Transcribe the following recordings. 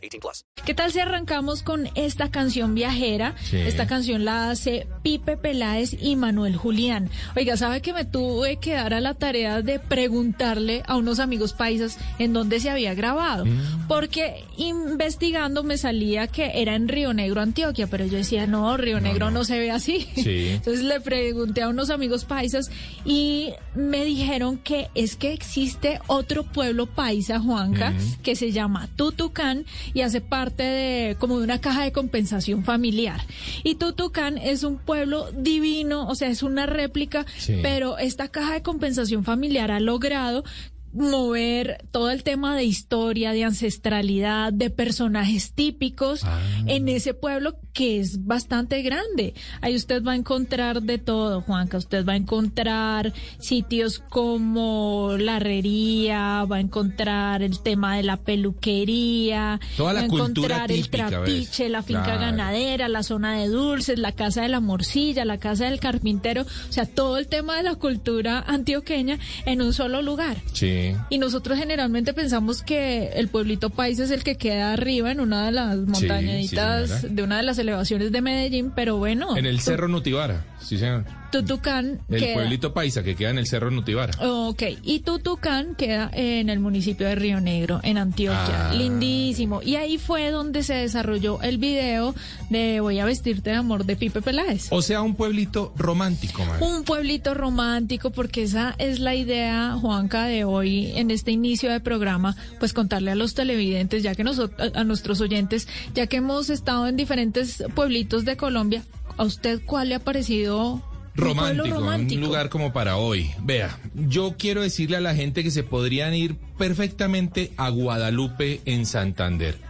18 plus. ¿Qué tal si arrancamos con esta canción viajera? Sí. Esta canción la hace Pipe Peláez y Manuel Julián. Oiga, ¿sabe que me tuve que dar a la tarea de preguntarle a unos amigos paisas en dónde se había grabado? Mm. Porque investigando me salía que era en Río Negro, Antioquia, pero yo decía, no, Río Negro no, se ve así. Sí. Entonces le pregunté a unos amigos paisas y me dijeron que es que existe otro pueblo paisa, Juanca, que se llama Tutucán y hace parte de como de una caja de compensación familiar. Y Tutucán es un pueblo divino, o sea, es una réplica, Sí. pero esta caja de compensación familiar ha logrado mover todo el tema de historia, de ancestralidad, de personajes típicos Ah. en ese pueblo que es bastante grande. Ahí usted va a encontrar de todo, Juanca. Usted va a encontrar sitios como la herrería, va a encontrar el tema de la peluquería, Toda la va a encontrar el trapiche, la finca Claro. ganadera, la zona de dulces, la casa de la morcilla, la casa del carpintero, o sea, todo el tema de la cultura antioqueña en un solo lugar. Sí. Y nosotros generalmente pensamos que el pueblito país es el que queda arriba en una de las montañitas señora. de una de las elevaciones de Medellín, pero bueno, En el Cerro Nutibara. Sí, señor. Tutucán El queda- pueblito paisa que queda en el Cerro Nutibara. Ok, y Tutucán queda en el municipio de Río Negro, en Antioquia. Ah. Lindísimo. Y ahí fue donde se desarrolló el video de Voy a vestirte de amor de Pipe Peláez. O sea, un pueblito romántico. Un pueblito romántico, porque esa es la idea, Juanca, de hoy en este inicio de programa, pues contarle a los televidentes, ya que nosotros, a nuestros oyentes, ya que hemos estado en diferentes pueblitos de Colombia, ¿a usted cuál le ha parecido pueblo Romántico, un lugar como para hoy. Vea, yo quiero decirle a la gente que se podrían ir perfectamente a Guadalupe en Santander.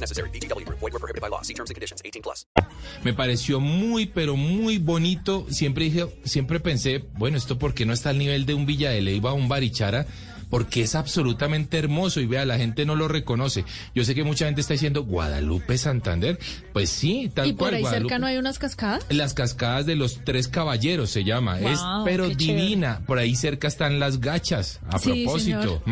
necessary. BGW. Void were prohibited by law. See terms and conditions. 18 plus. Me pareció muy, pero muy bonito. Siempre dije, siempre pensé, bueno, esto por qué no está al nivel de un Villa de Leyva o un Barichara, porque es absolutamente hermoso y vea, la gente no lo reconoce. Yo sé que mucha gente está diciendo Guadalupe Santander. Pues sí, tal ¿Y por cual. ahí Guadalupe. cerca no hay unas cascadas? Las cascadas de los tres caballeros se llama. es pero chévere. divina. Por ahí cerca están las gachas, a Sí, propósito.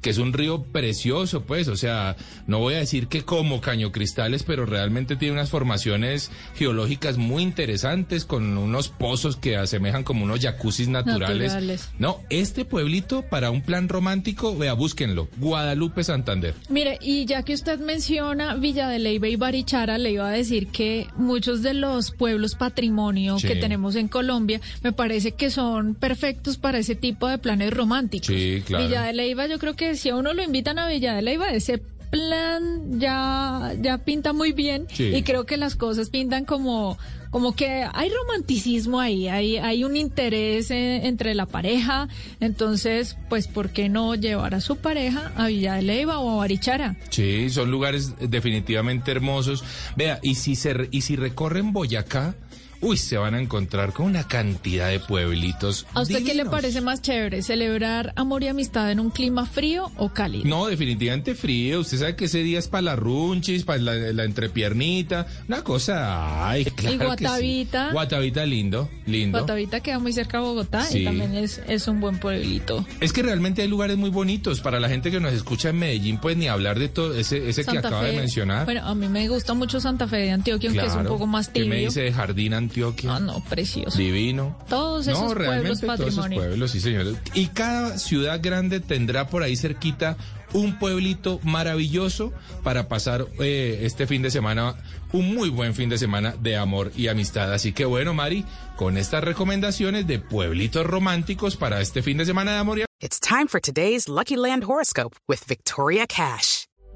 Que es un río precioso, pues. O sea, no voy a decir que como Caño Cristales, pero realmente tiene unas formaciones geológicas muy interesantes con unos pozos que asemejan como unos jacuzzis naturales. Naturales. No, este pueblito para un plan romántico, vea, búsquenlo. Guadalupe Santander. Mire, y ya que usted menciona Villa de Leyva y Barichara, le iba a decir que muchos de los pueblos patrimonio Sí. que tenemos en Colombia me parece que son perfectos para ese tipo de planes románticos. Sí, claro. Villa de Leyva, yo creo que si a uno lo invitan a Villa de Leyva, ese plan ya, ya pinta muy bien Sí. y creo que las cosas pintan como como que hay romanticismo ahí, hay, hay un interés eh, entre la pareja, entonces, pues, ¿por qué no llevar a su pareja a Villa de Leyva o a Barichara? Sí, son lugares definitivamente hermosos. Vea, y si se y si recorren Boyacá, uy, se van a encontrar con una cantidad de pueblitos. ¿A usted qué le divinos. parece más chévere, celebrar amor y amistad en un clima frío o cálido? No, definitivamente frío. Usted sabe que ese día es para la runchis, para la, la entrepiernita, una cosa. Ay, claro que sí. Guatavita? Guatavita lindo, lindo. Guatavita queda muy cerca de Bogotá Sí. y también es, es un buen pueblito. Es que realmente hay lugares muy bonitos. Para la gente que nos escucha en Medellín, pues ni hablar de todo ese, ese que acaba Fe. de mencionar. Bueno, a mí me gusta mucho Santa Fe de Antioquia, aunque es un poco más ¿Qué tibio. me dice de Jardín Antioquia? Ah, no, precioso. Divino. Todos esos no, pueblos realmente todos esos patrimonio. pueblos, sí, señores. Y cada ciudad grande tendrá por ahí cerquita un pueblito maravilloso para pasar eh, este fin de semana, un muy buen fin de semana de amor y amistad. Así que bueno, Mari, con estas recomendaciones de pueblitos románticos para este fin de semana de amor y It's time for today's Lucky Land horoscope with Victoria Cash.